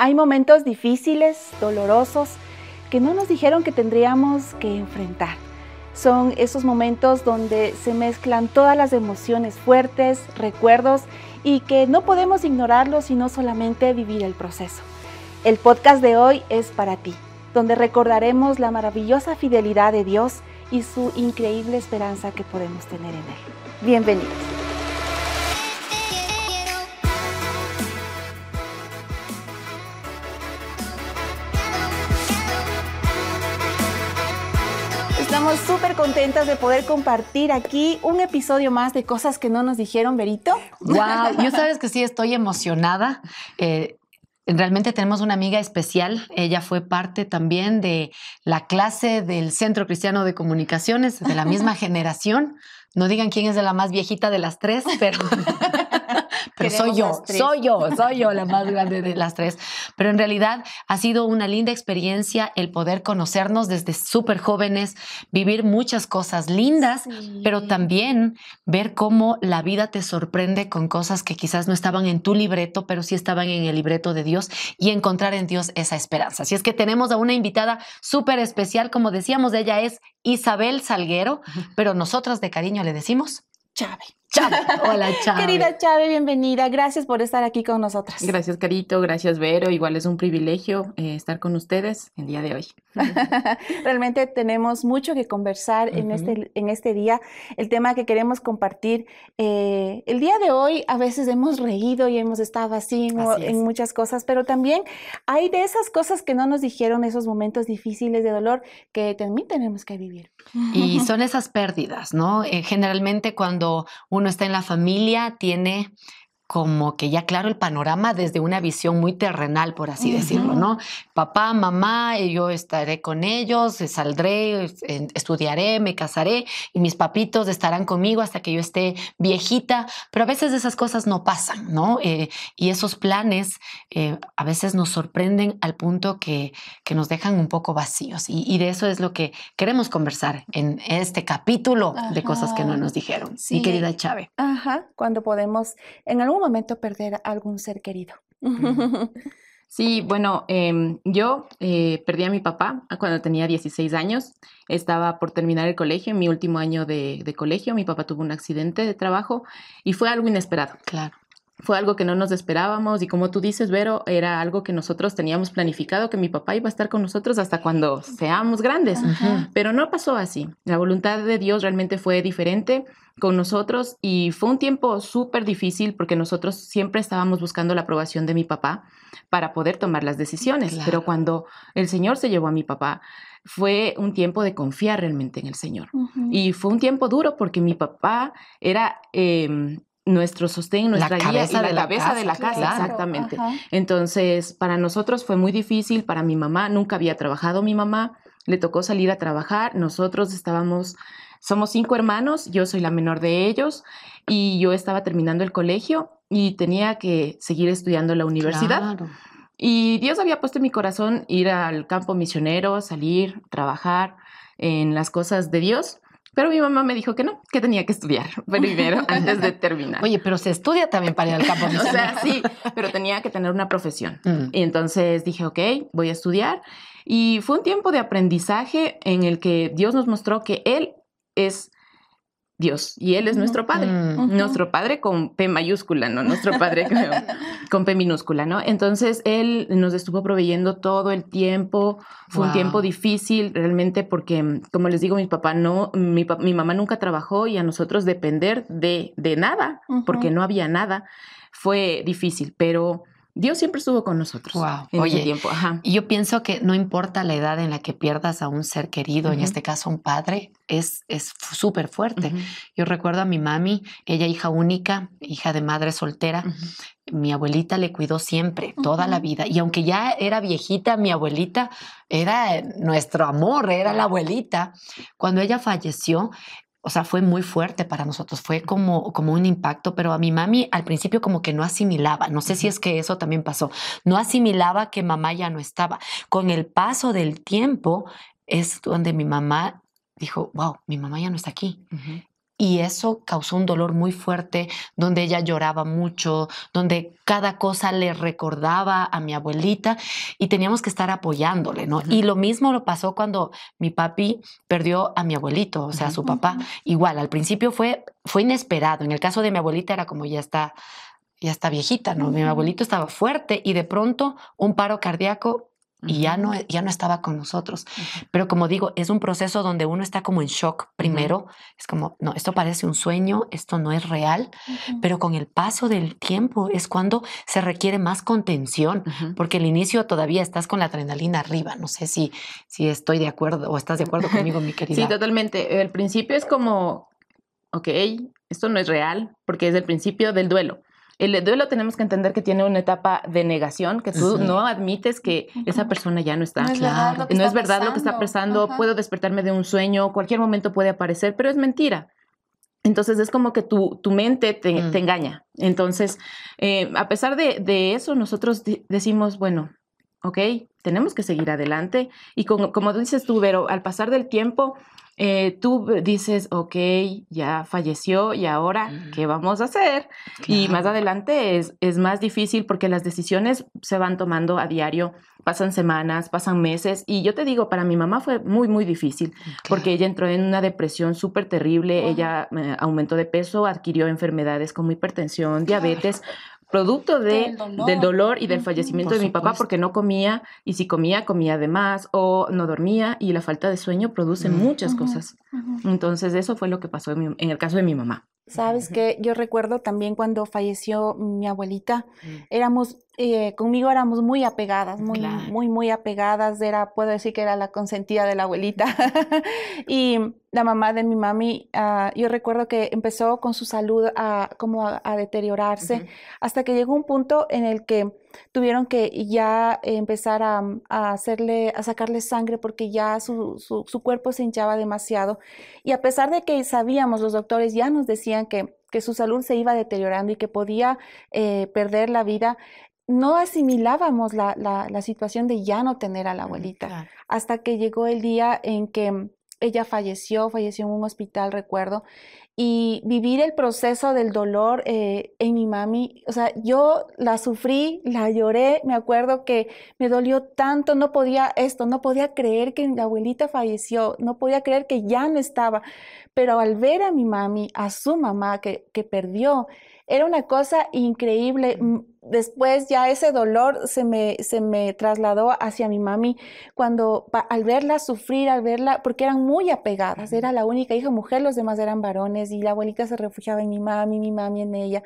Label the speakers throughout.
Speaker 1: Hay momentos difíciles, dolorosos, que no nos dijeron que tendríamos que enfrentar. Son esos momentos donde se mezclan todas las emociones fuertes, recuerdos y que no podemos ignorarlos sino solamente vivir el proceso. El podcast de hoy es para ti, donde recordaremos la maravillosa fidelidad de Dios y su increíble esperanza que podemos tener en Él. Bienvenidos. Estamos súper contentas de poder compartir aquí un episodio más de cosas que no nos dijeron, Berito.
Speaker 2: Wow, yo sabes que sí estoy emocionada. Eh, realmente tenemos una amiga especial. Ella fue parte también de la clase del Centro Cristiano de Comunicaciones, de la misma generación. No digan quién es de la más viejita de las tres, pero soy yo, soy yo, soy yo la más grande de las tres. Pero en realidad ha sido una linda experiencia el poder conocernos desde súper jóvenes, vivir muchas cosas lindas, pero también ver cómo la vida te sorprende con cosas que quizás no estaban en tu libreto, pero sí estaban en el libreto de Dios y encontrar en Dios esa esperanza. Así es que tenemos a una invitada súper especial, como decíamos, ella es Isabel Salguero, pero nosotros de cariño le decimos
Speaker 1: Chávez.
Speaker 2: Chávez. Hola, Chávez.
Speaker 1: Querida Chávez, bienvenida. Gracias por estar aquí con nosotras.
Speaker 3: Gracias, Carito. Gracias, Vero. Igual es un privilegio eh, estar con ustedes el día de hoy.
Speaker 1: Realmente tenemos mucho que conversar en, este, en este día. El tema que queremos compartir. Eh, el día de hoy a veces hemos reído y hemos estado así, en muchas cosas, pero también hay de esas cosas que no nos dijeron, esos momentos difíciles de dolor que también tenemos que vivir.
Speaker 2: Y son esas pérdidas, ¿no? Eh, generalmente cuando uno está en la familia, tiene como que ya claro el panorama desde una visión muy terrenal, por así decirlo, ¿no? Papá, mamá, eh, yo estaré con ellos, eh, saldré, estudiaré, me casaré y mis papitos estarán conmigo hasta que yo esté viejita, pero a veces esas cosas no pasan, ¿no? Eh, y esos planes a veces nos sorprenden al punto que, que nos dejan un poco vacíos y, de eso es lo que queremos conversar en este capítulo de cosas que no nos dijeron. Sí. querida Chávez.
Speaker 1: Ajá, cuando podemos en algún momento perder algún ser querido.
Speaker 3: Sí, bueno, em, yo eh, perdí a mi papá cuando tenía 16 años. Estaba por terminar el colegio, en mi último año de, de, colegio. Mi papá tuvo un accidente de trabajo y fue algo inesperado.
Speaker 2: Claro
Speaker 3: fue algo que no nos esperábamos y como tú dices, Vero, era algo que nosotros teníamos planificado, que mi papá iba a estar con nosotros hasta cuando seamos grandes, pero no pasó así. La voluntad de Dios realmente fue diferente con nosotros y fue un tiempo súper difícil porque nosotros siempre estábamos buscando la aprobación de mi papá para poder tomar las decisiones, pero cuando el Señor se llevó a mi papá, fue un tiempo de confiar realmente en el Señor. Y fue un tiempo duro porque mi papá era... Em, nuestro sostén, nuestra
Speaker 2: guía
Speaker 3: y
Speaker 2: la,
Speaker 3: cabeza
Speaker 2: casa,
Speaker 3: de la casa, exactamente. Entonces, para nosotros fue muy difícil, para mi mamá, nunca había trabajado mi mamá, le tocó salir a trabajar, nosotros estábamos, somos cinco hermanos, yo soy la menor de ellos y yo estaba terminando el colegio y tenía que seguir estudiando la universidad. Y Dios había puesto en mi corazón ir al campo misionero, salir, trabajar en las cosas de Dios. Pero mi mamá me dijo que no, que tenía que estudiar primero antes de terminar.
Speaker 2: Oye, pero se estudia también para ir al campo.
Speaker 3: o sea, sí, pero tenía que tener una profesión. Mm. Y entonces dije, ok, voy a estudiar. Y fue un tiempo de aprendizaje en el que Dios nos mostró que Él es Dios y Él es nuestro Padre, nuestro Padre con P mayúscula, ¿no? Nuestro Padre con, P minúscula, ¿no? Entonces Él nos estuvo proveyendo todo el tiempo, fue un tiempo difícil realmente porque, como les digo, mi papá no, mi, mi mamá nunca trabajó y a nosotros depender de, de nada, porque no había nada, fue difícil, pero Dios siempre estuvo con nosotros.
Speaker 2: Wow. En Oye, tiempo. Y yo pienso que no importa la edad en la que pierdas a un ser querido, en este caso un padre, es súper fuerte. Yo recuerdo a mi mami, ella hija única, hija de madre soltera. Mi abuelita le cuidó siempre, toda la vida. Y aunque ya era viejita, mi abuelita era nuestro amor, era la abuelita. Cuando ella falleció, o sea, fue muy fuerte para nosotros, fue como, como un impacto, pero a mi mami al principio como que no asimilaba, no sé si es que eso también pasó, no asimilaba que mamá ya no estaba. Con el paso del tiempo es donde mi mamá dijo, wow, mi mamá ya no está aquí. Y eso causó un dolor muy fuerte, donde ella lloraba mucho, donde cada cosa le recordaba a mi abuelita y teníamos que estar apoyándole, ¿no? Y lo mismo lo pasó cuando mi papi perdió a mi abuelito, o sea, a su papá. Igual, al principio fue, fue inesperado. En el caso de mi abuelita era como ya está, ya está viejita, ¿no? Mi abuelito estaba fuerte y de pronto un paro cardíaco y ya no, ya no estaba con nosotros. Pero como digo, es un proceso donde uno está como en shock primero. Es como, no, esto parece un sueño, esto no es real, pero con el paso del tiempo es cuando se requiere más contención, porque el inicio todavía estás con la adrenalina arriba. No sé si, si estoy de acuerdo o estás de acuerdo conmigo, mi querida.
Speaker 3: Sí, totalmente. El principio es como, ok, esto no es real, porque es el principio del duelo. El duelo tenemos que entender que tiene una etapa de negación, que tú no admites que esa persona ya no está.
Speaker 1: No es verdad lo que,
Speaker 3: no
Speaker 1: está,
Speaker 3: es verdad lo que está pasando, puedo despertarme de un sueño, cualquier momento puede aparecer, pero es mentira. Entonces es como que tu, tu mente te, te, mm. engaña. Entonces, eh, a pesar de, de eso, nosotros decimos, bueno, ok, tenemos que seguir adelante. Y como, como dices tú, Vero, al pasar del tiempo, eh, tú dices, ok, ya falleció y ahora, ¿qué vamos a hacer? Y más adelante es, es más difícil porque las decisiones se van tomando a diario, pasan semanas, pasan meses. Y yo te digo, para mi mamá fue muy, muy difícil porque ella entró en una depresión súper terrible, ella eh, aumentó de peso, adquirió enfermedades como hipertensión, diabetes producto de, del, dolor. y del fallecimiento de mi papá porque no comía y si comía, comía de más o no dormía y la falta de sueño produce muchas cosas. Entonces eso fue lo que pasó en, en el caso de mi mamá.
Speaker 1: Sabes que yo recuerdo también cuando falleció mi abuelita, éramos, eh, conmigo éramos muy apegadas, muy, muy, muy apegadas, era, puedo decir que era la consentida de la abuelita. y la mamá de mi mami, uh, yo recuerdo que empezó con su salud a, como a, a deteriorarse, hasta que llegó un punto en el que tuvieron que ya empezar a, a, hacerle, a sacarle sangre porque ya su, su, su, cuerpo se hinchaba demasiado. Y a pesar de que sabíamos, los doctores ya nos decían que, que su salud se iba deteriorando y que podía eh, perder la vida, no asimilábamos la, la, la, situación de ya no tener a la abuelita, hasta que llegó el día en que ella falleció, falleció en un hospital, recuerdo, y vivir el proceso del dolor eh, en mi mami, o sea, yo la sufrí, la lloré, me acuerdo que me dolió tanto, no podía esto, no podía creer que la abuelita falleció, no podía creer que ya no estaba, pero al ver a mi mami, a su mamá que, que perdió, era una cosa increíble. Después ya ese dolor se me, se me trasladó hacia mi mami cuando al verla sufrir, al verla, porque eran muy apegadas, era la única hija mujer, los demás eran varones y la abuelita se refugiaba en mi mami, mi mami en ella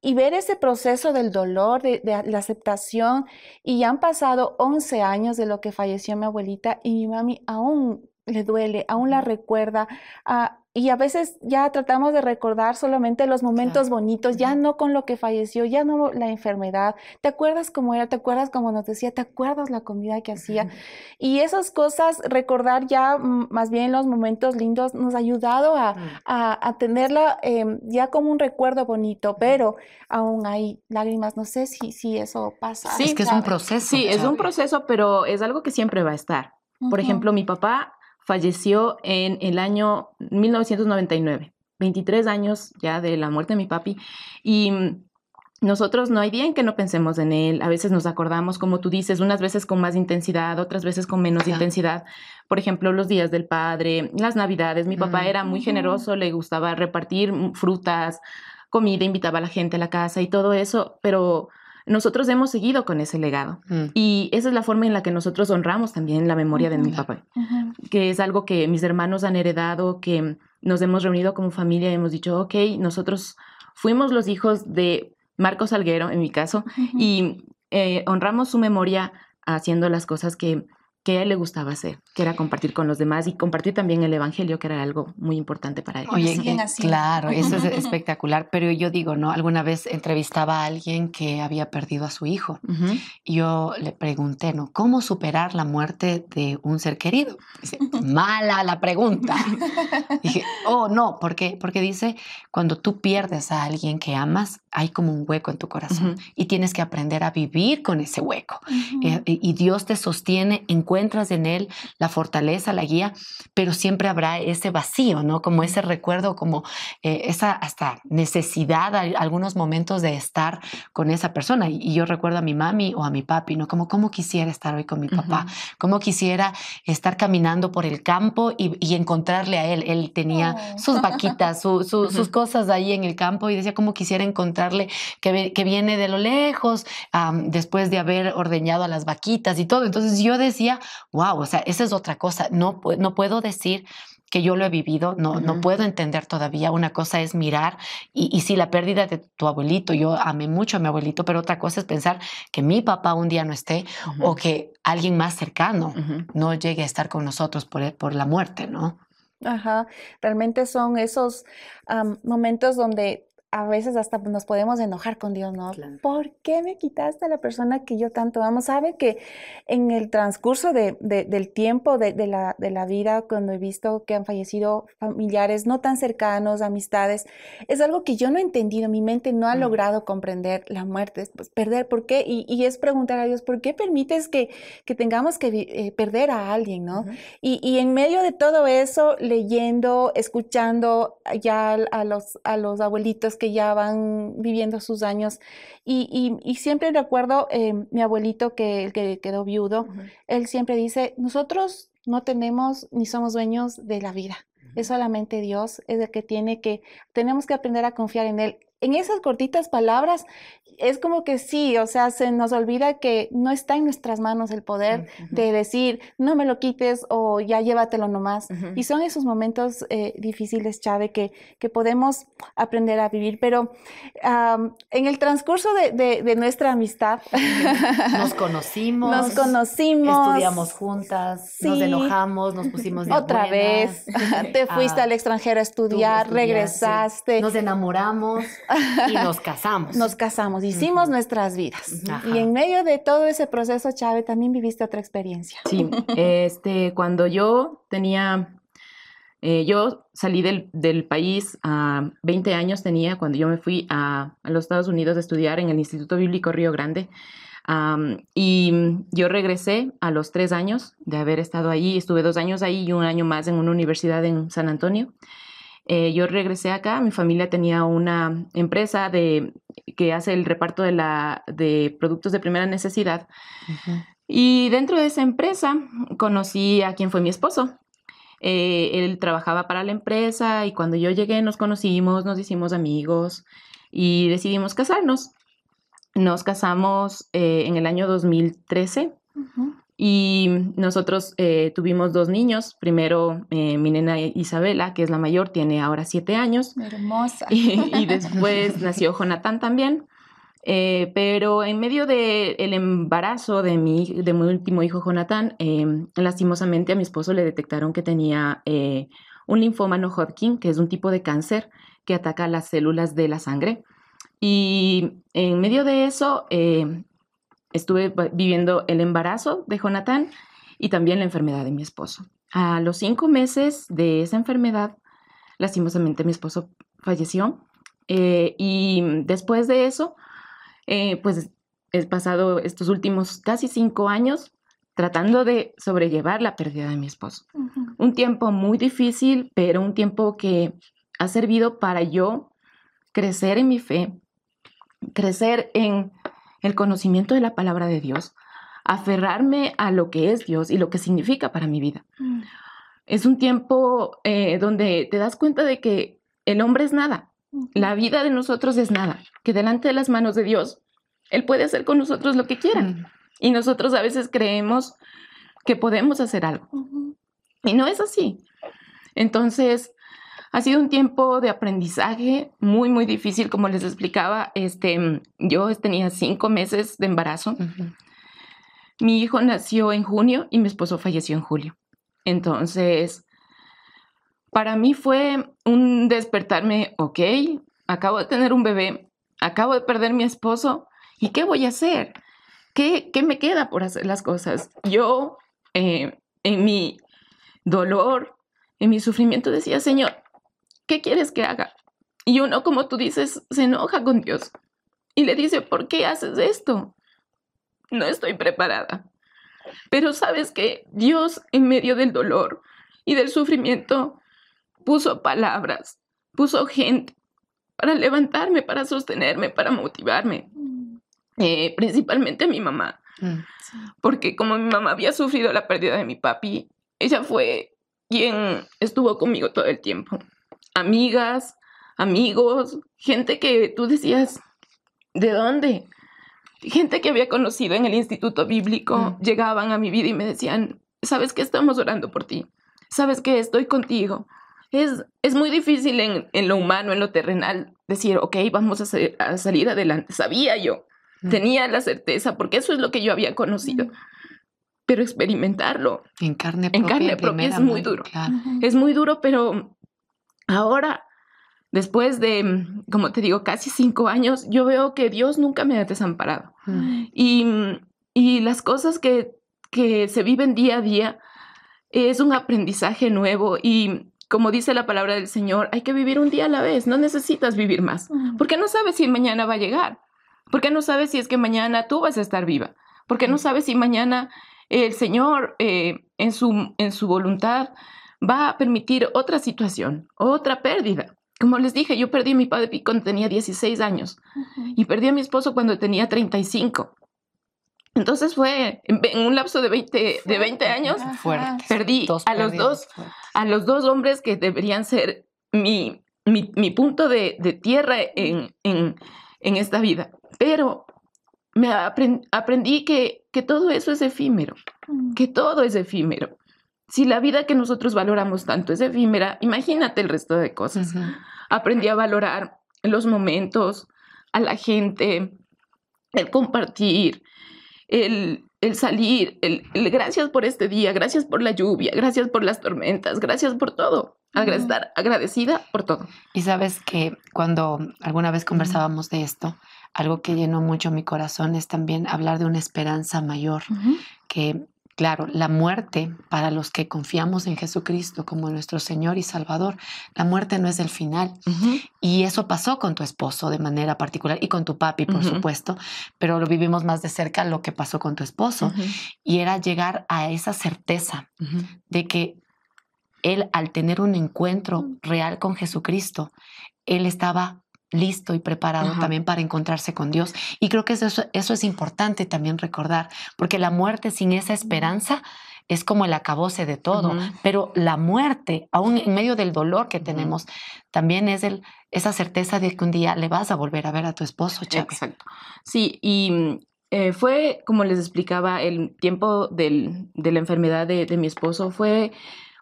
Speaker 1: y ver ese proceso del dolor, de, de, la aceptación, y ya han pasado 11 años de lo que falleció mi abuelita y mi mami aún le duele, aún la recuerda. Uh, y a veces ya tratamos de recordar solamente los momentos claro. bonitos, ya no con lo que falleció, ya no la enfermedad. ¿Te acuerdas cómo era? ¿Te acuerdas cómo nos decía? ¿Te acuerdas la comida que hacía? Uh -huh. Y esas cosas, recordar ya más bien los momentos lindos, nos ha ayudado a, uh -huh. a, a tenerla eh, ya como un recuerdo bonito, pero aún hay lágrimas. No sé si, si eso pasa.
Speaker 2: Sí, es que es un proceso.
Speaker 3: Sí, es un proceso, pero es algo que siempre va a estar. Por ejemplo, mi papá falleció en el año 1999, 23 años ya de la muerte de mi papi. Y nosotros no hay día en que no pensemos en él. A veces nos acordamos, como tú dices, unas veces con más intensidad, otras veces con menos claro. intensidad. Por ejemplo, los días del padre, las navidades. Mi papá mm. era muy generoso, le gustaba repartir frutas, comida, invitaba a la gente a la casa y todo eso, pero nosotros hemos seguido con ese legado. Mm. Y esa es la forma en la que nosotros honramos también la memoria de mi papá, uh -huh. que es algo que mis hermanos han heredado, que nos hemos reunido como familia y hemos dicho, ok, nosotros fuimos los hijos de Marcos Salguero, en mi caso, uh -huh. y eh, honramos su memoria haciendo las cosas que que a él le gustaba hacer, que era compartir con los demás y compartir también el evangelio, que era algo muy importante para él.
Speaker 2: Oye, eh, claro, eso es espectacular, pero yo digo, ¿no? Alguna vez entrevistaba a alguien que había perdido a su hijo uh -huh. y yo le pregunté, ¿no? ¿Cómo superar la muerte de un ser querido? Dice, mala la pregunta. Dije, oh, no, ¿por qué? Porque dice, cuando tú pierdes a alguien que amas, hay como un hueco en tu corazón uh -huh. y tienes que aprender a vivir con ese hueco. Uh -huh. y, y Dios te sostiene en encuentras en él la fortaleza, la guía, pero siempre habrá ese vacío, ¿no? Como ese recuerdo, como eh, esa hasta necesidad, algunos momentos de estar con esa persona. Y, yo recuerdo a mi mami o a mi papi, ¿no? Como cómo quisiera estar hoy con mi papá, cómo quisiera estar caminando por el campo y, encontrarle a él. Él tenía oh. sus vaquitas, sus cosas ahí en el campo y decía cómo quisiera encontrarle que, que viene de lo lejos, después de haber ordeñado a las vaquitas y todo. Entonces yo decía, wow, o sea, esa es otra cosa. No, no puedo decir que yo lo he vivido, no, no puedo entender todavía. Una cosa es mirar y, y si la pérdida de tu abuelito, yo amé mucho a mi abuelito, pero otra cosa es pensar que mi papá un día no esté o que alguien más cercano no llegue a estar con nosotros por, por la muerte, ¿no?
Speaker 1: Ajá, realmente son esos momentos donde a veces hasta nos podemos enojar con Dios, ¿no? ¿Por qué me quitaste a la persona que yo tanto amo? Sabe que en el transcurso de, del tiempo de, la, de la vida, cuando he visto que han fallecido familiares no tan cercanos, amistades, es algo que yo no he entendido, mi mente no ha mm. logrado comprender la muerte, pues, perder, ¿por qué? Y, es preguntar a Dios, ¿por qué permites que, que tengamos que eh, perder a alguien, ¿no? y, y, en medio de todo eso, leyendo, escuchando ya a los, a los abuelitos que ya van viviendo sus años. Y, siempre recuerdo eh, mi abuelito que, que quedó viudo, él siempre dice, nosotros no tenemos ni somos dueños de la vida. Es solamente Dios, es el que tiene que, tenemos que aprender a confiar en Él. En esas cortitas palabras, es como que sí, o sea, se nos olvida que no está en nuestras manos el poder de decir, no me lo quites o ya llévatelo nomás. Y son esos momentos eh, difíciles, Chave, que, que podemos aprender a vivir. Pero en el transcurso de, nuestra amistad,
Speaker 2: nos conocimos,
Speaker 1: nos conocimos,
Speaker 2: estudiamos juntas, nos enojamos, nos pusimos de
Speaker 1: Otra vez, te fuiste al extranjero a estudiar, regresaste.
Speaker 2: Nos enamoramos y nos casamos.
Speaker 1: Nos casamos hicimos nuestras vidas. Y en medio de todo ese proceso, Chávez, también viviste otra experiencia.
Speaker 3: Sí, este, cuando yo tenía, eh, yo salí del, del, país a 20 años tenía cuando yo me fui a, a, los Estados Unidos a estudiar en el Instituto Bíblico Río Grande. y yo regresé a los tres años de haber estado ahí, estuve dos años ahí y un año más en una universidad en San Antonio. Eh, yo regresé acá, mi familia tenía una empresa de, que hace el reparto de, la, de productos de primera necesidad. Y dentro de esa empresa conocí a quien fue mi esposo. Eh, él trabajaba para la empresa y cuando yo llegué nos conocimos, nos hicimos amigos y decidimos casarnos. Nos casamos eh, en el año 2013. Y nosotros eh, tuvimos dos niños. Primero, eh, mi nena Isabela, que es la mayor, tiene ahora siete años.
Speaker 1: Hermosa.
Speaker 3: Y, después nació Jonathan también. Eh, pero en medio del el embarazo de mi, de mi último hijo, Jonathan, lastimosamente a mi esposo le detectaron que tenía un linfoma no Hodgkin, que es un tipo de cáncer que ataca las células de la sangre. Y en medio de eso, estuve viviendo el embarazo de Jonathan y también la enfermedad de mi esposo. A los cinco meses de esa enfermedad, lastimosamente mi esposo falleció. Eh, y después de eso, eh, pues he pasado estos últimos casi cinco años tratando de sobrellevar la pérdida de mi esposo. Un tiempo muy difícil, pero un tiempo que ha servido para yo crecer en mi fe, crecer en el conocimiento de la palabra de Dios, aferrarme a lo que es Dios y lo que significa para mi vida. Mm. Es un tiempo eh, donde te das cuenta de que el hombre es nada, la vida de nosotros es nada, que delante de las manos de Dios, Él puede hacer con nosotros lo que quiera. Mm. Y nosotros a veces creemos que podemos hacer algo. Y no es así. Entonces, ha sido un tiempo de aprendizaje muy, muy difícil, como les explicaba. Este, yo tenía cinco meses de embarazo. Mi hijo nació en junio y mi esposo falleció en julio. Entonces, para mí fue un despertarme, ok, acabo de tener un bebé, acabo de perder mi esposo, ¿y qué voy a hacer? ¿Qué, qué me queda por hacer las cosas? Yo, eh, en mi dolor, en mi sufrimiento, decía, Señor, ¿qué quieres que haga? Y uno, como tú dices, se enoja con Dios y le dice, ¿por qué haces esto? No estoy preparada. Pero sabes que Dios en medio del dolor y del sufrimiento puso palabras, puso gente para levantarme, para sostenerme, para motivarme. Eh, principalmente mi mamá. Mm. Porque como mi mamá había sufrido la pérdida de mi papi, ella fue quien estuvo conmigo todo el tiempo. Amigas, amigos, gente que tú decías, ¿de dónde? Gente que había conocido en el instituto bíblico mm. llegaban a mi vida y me decían, ¿sabes que estamos orando por ti? ¿Sabes que estoy contigo? Es, es muy difícil en, en, lo humano, en lo terrenal, decir, ok, vamos a, a salir adelante. Sabía yo, mm. tenía la certeza, porque eso es lo que yo había conocido. Mm. Pero experimentarlo
Speaker 2: en carne propia, en carne propia
Speaker 3: es muy duro. Es muy duro, pero ahora después de, como te digo, casi cinco años, yo veo que Dios nunca me ha desamparado. Mm. Y, y, las cosas que, que se viven día a día es un aprendizaje nuevo y como dice la palabra del Señor, hay que vivir un día a la vez, no necesitas vivir más, porque no sabes si mañana va a llegar, porque no sabes si es que mañana tú vas a estar viva, porque no sabes si mañana el Señor eh, en, su, en su voluntad va a permitir otra situación, otra pérdida. Como les dije, yo perdí a mi padre cuando tenía 16 años y perdí a mi esposo cuando tenía 35. Entonces fue en un lapso de 20, de 20 años, Fuerte. perdí a los, dos, a los dos hombres que deberían ser mi, mi, mi punto de, de tierra en, en, en, esta vida. Pero me aprendí que, que todo eso es efímero, mm. que todo es efímero. Si la vida que nosotros valoramos tanto es efímera, imagínate el resto de cosas. Aprendí a valorar los momentos, a la gente, el compartir, el, el salir, el, gracias por este día, gracias por la lluvia, gracias por las tormentas, gracias por todo. Estar agradecida por todo.
Speaker 2: Y sabes que cuando alguna vez conversábamos de esto, algo que llenó mucho mi corazón es también hablar de una esperanza mayor, que Claro, la muerte, para los que confiamos en Jesucristo como nuestro Señor y Salvador, la muerte no es el final. Y eso pasó con tu esposo de manera particular y con tu papi, por supuesto, pero lo vivimos más de cerca lo que pasó con tu esposo. Y era llegar a esa certeza de que él, al tener un encuentro real con Jesucristo, él estaba listo y preparado también para encontrarse con Dios. Y creo que eso, eso es importante también recordar, porque la muerte sin esa esperanza es como el acabose de todo, pero la muerte, aún en medio del dolor que tenemos, también es el, esa certeza de que un día le vas a volver a ver a tu esposo.
Speaker 3: Exacto. Sí, y eh, fue, como les explicaba, el tiempo del, de la enfermedad de, de mi esposo fue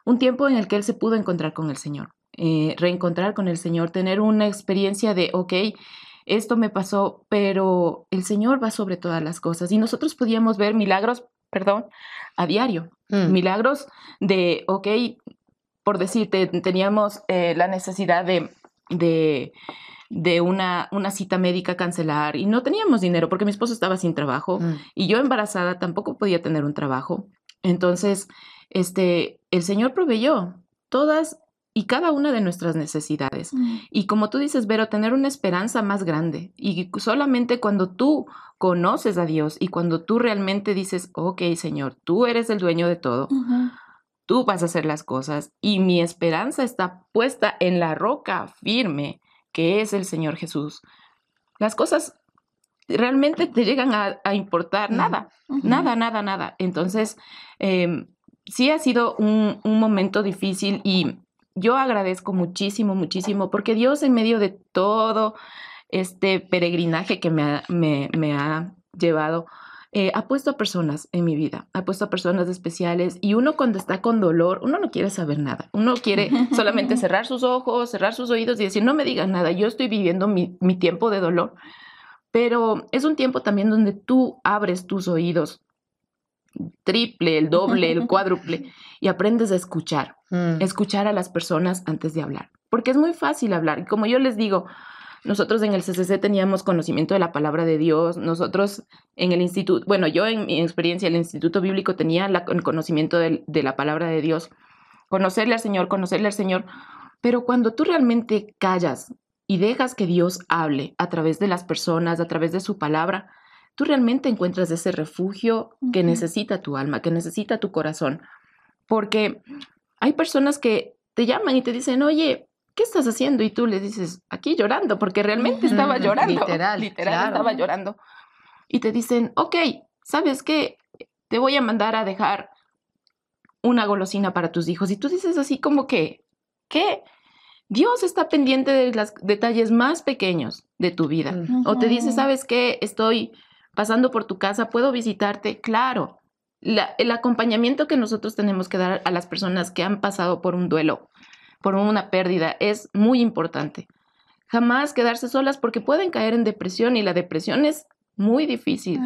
Speaker 3: un tiempo en el que él se pudo encontrar con el Señor. Eh, reencontrar con el Señor, tener una experiencia de, ok, esto me pasó, pero el Señor va sobre todas las cosas. Y nosotros podíamos ver milagros, perdón, a diario. Mm. Milagros de, ok, por decirte, teníamos eh, la necesidad de, de, de una, una, cita médica cancelar y no teníamos dinero porque mi esposo estaba sin trabajo mm. y yo embarazada tampoco podía tener un trabajo. Entonces, este, el Señor proveyó todas y cada una de nuestras necesidades. Mm. Y como tú dices, Vero, tener una esperanza más grande. Y solamente cuando tú conoces a Dios y cuando tú realmente dices, ok, Señor, tú eres el dueño de todo, tú vas a hacer las cosas y mi esperanza está puesta en la roca firme que es el Señor Jesús. Las cosas realmente te llegan a, importar nada, nada, nada, nada. Entonces, em, sí ha sido un, un momento difícil y yo agradezco muchísimo, muchísimo, porque Dios en medio de todo este peregrinaje que me ha, me, ha llevado, eh, ha puesto a personas en mi vida, ha puesto a personas especiales y uno cuando está con dolor, uno no quiere saber nada, uno quiere solamente cerrar sus ojos, cerrar sus oídos y decir, no me digas nada, yo estoy viviendo mi, mi tiempo de dolor, pero es un tiempo también donde tú abres tus oídos triple, el doble, el cuádruple, y aprendes a escuchar, mm. escuchar a las personas antes de hablar, porque es muy fácil hablar. Y como yo les digo, nosotros en el CCC teníamos conocimiento de la palabra de Dios, nosotros en el instituto, bueno, yo en mi experiencia, el Instituto Bíblico tenía el conocimiento de, de la palabra de Dios, conocerle al Señor, conocerle al Señor, pero cuando tú realmente callas y dejas que Dios hable a través de las personas, a través de su palabra, tú realmente encuentras ese refugio que necesita tu alma, que necesita tu corazón. Porque hay personas que te llaman y te dicen, oye, ¿qué estás haciendo? Y tú le dices, aquí llorando, porque realmente estaba llorando. Literal. Literal, estaba llorando. Y te dicen, ok, ¿sabes qué? Te voy a mandar a dejar una golosina para tus hijos. Y tú dices así como que, ¿qué? Dios está pendiente de los detalles más pequeños de tu vida. O te dice, ¿sabes qué? Estoy pasando por tu casa, ¿puedo visitarte? Claro. el acompañamiento que nosotros tenemos que dar a las personas que han pasado por un duelo, por una pérdida, es muy importante. Jamás quedarse solas porque pueden caer en depresión y la depresión es muy difícil.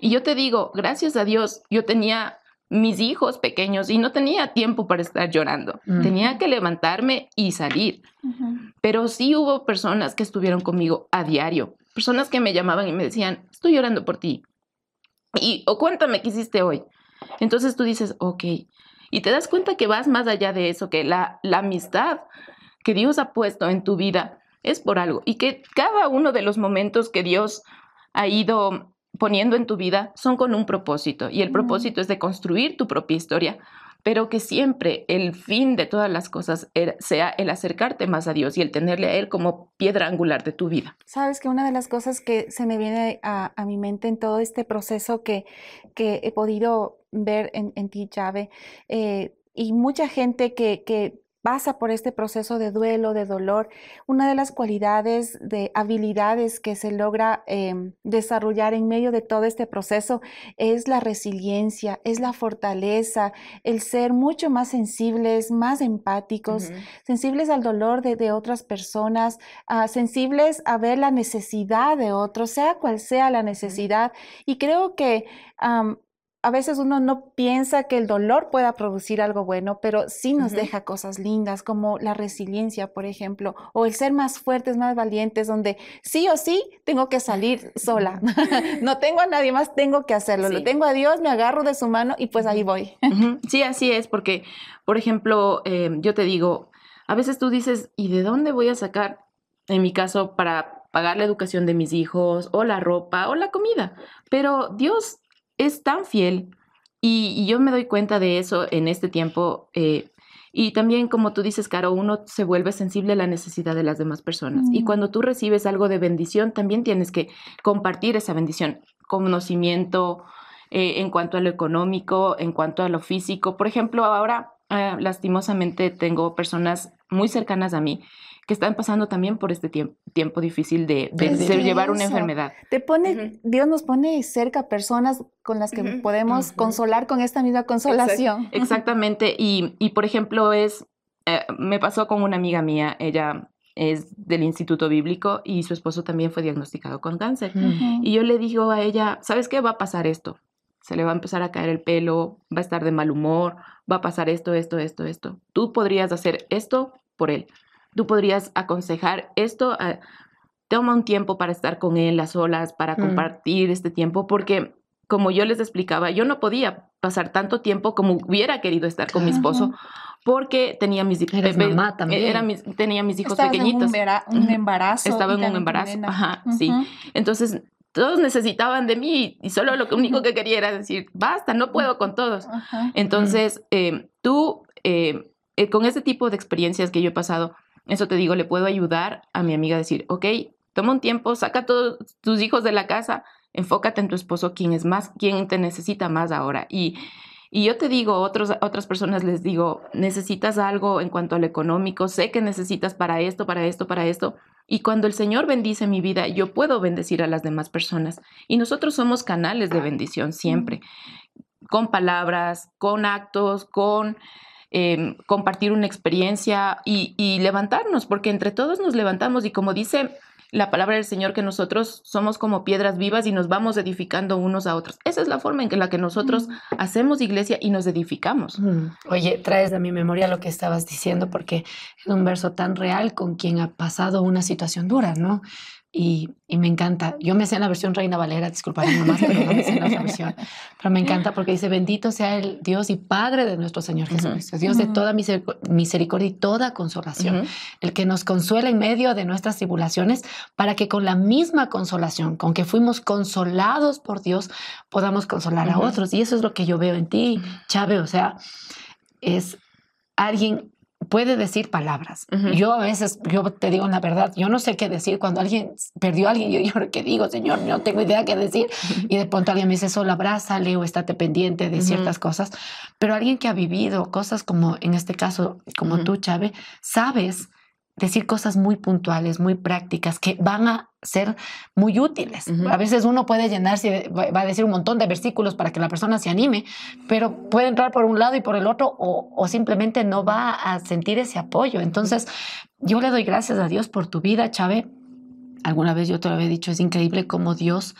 Speaker 3: Y yo te digo, gracias a Dios, yo tenía mis hijos pequeños y no tenía tiempo para estar llorando. Tenía que levantarme y salir. Pero sí hubo personas que estuvieron conmigo a diario, personas que me llamaban y me decían, estoy llorando por ti. Y, o cuéntame qué hiciste hoy. Entonces tú dices, ok. Y te das cuenta que vas más allá de eso, que la, la amistad que Dios ha puesto en tu vida es por algo. Y que cada uno de los momentos que Dios ha ido poniendo en tu vida son con un propósito y el propósito es de construir tu propia historia, pero que siempre el fin de todas las cosas sea el acercarte más a Dios y el tenerle a Él como piedra angular de tu vida.
Speaker 1: Sabes que una de las cosas que se me viene a, mi mente en todo este proceso que, que he podido ver en, ti, Chave, eh, y mucha gente que, que pasa por este proceso de duelo, de dolor, una de las cualidades de habilidades que se logra em, desarrollar en medio de todo este proceso es la resiliencia, es la fortaleza, el ser mucho más sensibles, más empáticos, sensibles al dolor de, otras personas, ah, sensibles a ver la necesidad de otros, sea cual sea la necesidad. Y creo que a veces uno no piensa que el dolor pueda producir algo bueno, pero sí nos deja cosas lindas como la resiliencia, por ejemplo, o el ser más fuertes, más valientes, donde sí o sí tengo que salir sola. no tengo a nadie más, tengo que hacerlo. Lo tengo a Dios, me agarro de su mano y pues ahí voy.
Speaker 3: sí, así es, porque, por ejemplo, em, yo te digo, a veces tú dices, ¿y de dónde voy a sacar, en mi caso, para pagar la educación de mis hijos, o la ropa, o la comida? Pero Dios es tan fiel y, yo me doy cuenta de eso en este tiempo. Eh, y también, como tú dices, Caro, uno se vuelve sensible a la necesidad de las demás personas. Y cuando tú recibes algo de bendición, también tienes que compartir esa bendición, conocimiento eh, en cuanto a lo económico, en cuanto a lo físico. Por ejemplo, ahora, ah, lastimosamente, tengo personas muy cercanas a mí que están pasando también por este tiempo, tiempo difícil de, llevar una enfermedad.
Speaker 1: Te pone, Dios nos pone cerca personas con las que podemos consolar con esta misma consolación.
Speaker 3: exactamente. Y, y, por ejemplo, es, eh, me pasó con una amiga mía, ella es del Instituto Bíblico y su esposo también fue diagnosticado con cáncer. Y yo le digo a ella, ¿sabes qué? Va a pasar esto. Se le va a empezar a caer el pelo, va a estar de mal humor, va a pasar esto, esto, esto, esto. Tú podrías hacer esto por él tú podrías aconsejar esto, ah, toma un tiempo para estar con él a solas, para mm. compartir este tiempo, porque como yo les explicaba, yo no podía pasar tanto tiempo como hubiera querido estar con mi esposo, porque tenía mis
Speaker 2: Eres mamá también.
Speaker 3: Era tenía mis hijos pequeñitos.
Speaker 1: En un, embarazo.
Speaker 3: Estaba en un embarazo, ajá, sí. Entonces, todos necesitaban de mí y solo lo único que quería era decir, basta, no puedo con todos. Entonces, eh, tú, eh, eh, con ese tipo de experiencias que yo he pasado, eso te digo, le puedo ayudar a mi amiga a decir, ok, toma un tiempo, saca todos tus hijos de la casa, enfócate en tu esposo, quién es más, quién te necesita más ahora. Y, y yo te digo, otros, otras personas les digo, necesitas algo en cuanto al económico, sé que necesitas para esto, para esto, para esto. Y cuando el Señor bendice mi vida, yo puedo bendecir a las demás personas. Y nosotros somos canales de bendición siempre, con palabras, con actos, con Em, compartir una experiencia y, levantarnos, porque entre todos nos levantamos y como dice la palabra del Señor que nosotros somos como piedras vivas y nos vamos edificando unos a otros. Esa es la forma en la que nosotros hacemos iglesia y nos edificamos.
Speaker 2: Oye, traes a mi memoria lo que estabas diciendo porque es un verso tan real con quien ha pasado una situación dura, ¿no? Y, me encanta. Yo me sé en la versión Reina Valera, disculpa nomás, pero no me sé en la otra versión. Pero me encanta porque dice, bendito sea el Dios y Padre de nuestro Señor Jesucristo, Dios de toda misericordia y toda consolación, el que nos consuela en medio de nuestras tribulaciones, para que con la misma consolación, con que fuimos consolados por Dios, podamos consolar a otros. Y eso es lo que yo veo en ti, Chávez. O sea, es alguien puede decir palabras. Yo a veces, yo te digo la verdad, yo no sé qué decir. Cuando alguien perdió a alguien, yo, yo ¿qué digo, Señor? No tengo idea qué decir. Y de pronto alguien me dice, solo abrázale o estate pendiente de ciertas cosas. Pero alguien que ha vivido cosas como, en este caso, como tú, Chávez, sabes decir cosas muy puntuales, muy prácticas, que van a ser muy útiles. A veces uno puede llenarse, va a decir un montón de versículos para que la persona se anime, pero puede entrar por un lado y por el otro o, simplemente no va a sentir ese apoyo. Entonces, yo le doy gracias a Dios por tu vida, Chávez. Alguna vez yo te lo había dicho, es increíble cómo Dios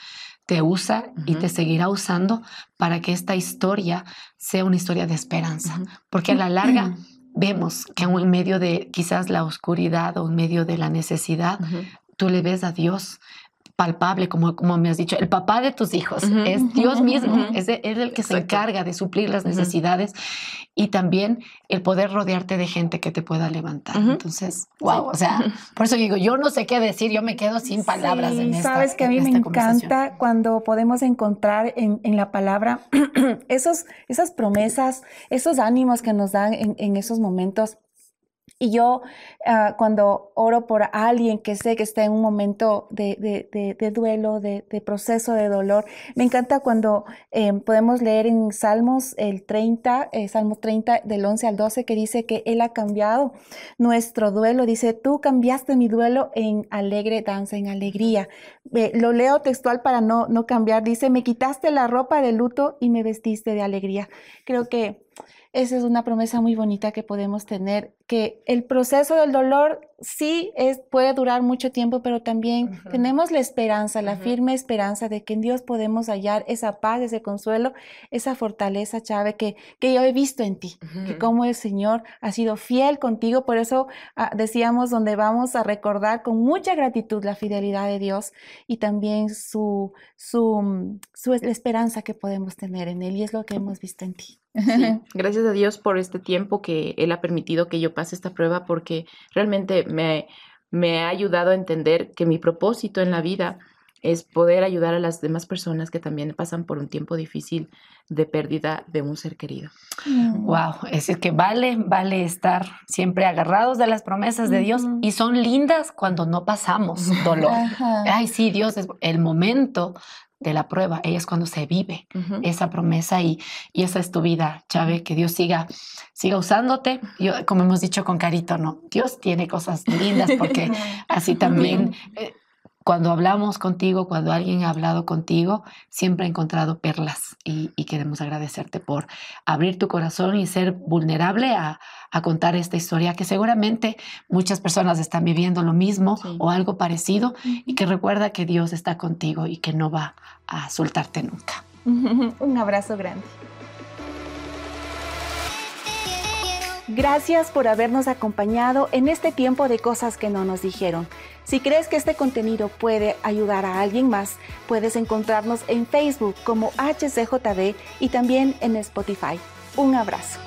Speaker 2: te usa y te seguirá usando para que esta historia sea una historia de esperanza, porque a la larga vemos que en medio de quizás la oscuridad o en medio de la necesidad, tú le ves a Dios palpable, como, como me has dicho, el papá de tus hijos es Dios mismo, es, el que se encarga de suplir las necesidades y también el poder rodearte de gente que te pueda levantar. Entonces, wow, o sea, por eso digo, yo no sé qué decir, yo me quedo sin palabras en esta
Speaker 1: Sabes que a mí me encanta cuando podemos encontrar en, en la palabra esos, esas promesas, esos ánimos que nos dan en, en esos momentos y yo ah, cuando oro por alguien que sé que está en un momento de, duelo, de, proceso de dolor, me encanta cuando eh, podemos leer en Salmos el 30, eh, Salmos 30 del 11 al 12, que dice que Él ha cambiado nuestro duelo. Dice, tú cambiaste mi duelo en alegre danza, en alegría. lo leo textual para no, no cambiar. Dice, me quitaste la ropa de luto y me vestiste de alegría. Creo que esa es una promesa muy bonita que podemos tener, que el proceso del dolor sí es, puede durar mucho tiempo, pero también tenemos la esperanza, la firme esperanza de que en Dios podemos hallar esa paz, ese consuelo, esa fortaleza, Chávez, que, que yo he visto en ti, que como el Señor ha sido fiel contigo, por eso ah, decíamos donde vamos a recordar con mucha gratitud la fidelidad de Dios y también su, su, mm, su esperanza que podemos tener en Él, y es lo que hemos visto en ti.
Speaker 3: Gracias a Dios por este tiempo que Él ha permitido que yo pase esta prueba porque realmente me, me ha ayudado a entender que mi propósito en la vida es poder ayudar a las demás personas que también pasan por un tiempo difícil de pérdida de un ser querido.
Speaker 2: Wow, mm. es que vale, vale estar siempre agarrados de las promesas de Dios y son lindas cuando no pasamos dolor. Ay, sí, Dios es el momento de la prueba, es cuando se vive esa promesa y, y, esa es tu vida, Chávez, que Dios siga, siga usándote. Yo, como hemos dicho con Carito, no, Dios tiene cosas lindas porque así también cuando hablamos contigo, cuando alguien ha hablado contigo, siempre ha encontrado perlas y, queremos agradecerte por abrir tu corazón y ser vulnerable a, contar esta historia que seguramente muchas personas están viviendo lo mismo o algo parecido y que recuerda que Dios está contigo y que no va a soltarte nunca.
Speaker 1: Un abrazo grande. Gracias por habernos acompañado en este tiempo de cosas que no nos dijeron. Si crees que este contenido puede ayudar a alguien más, puedes encontrarnos en Facebook como HCJB y también en Spotify. Un abrazo.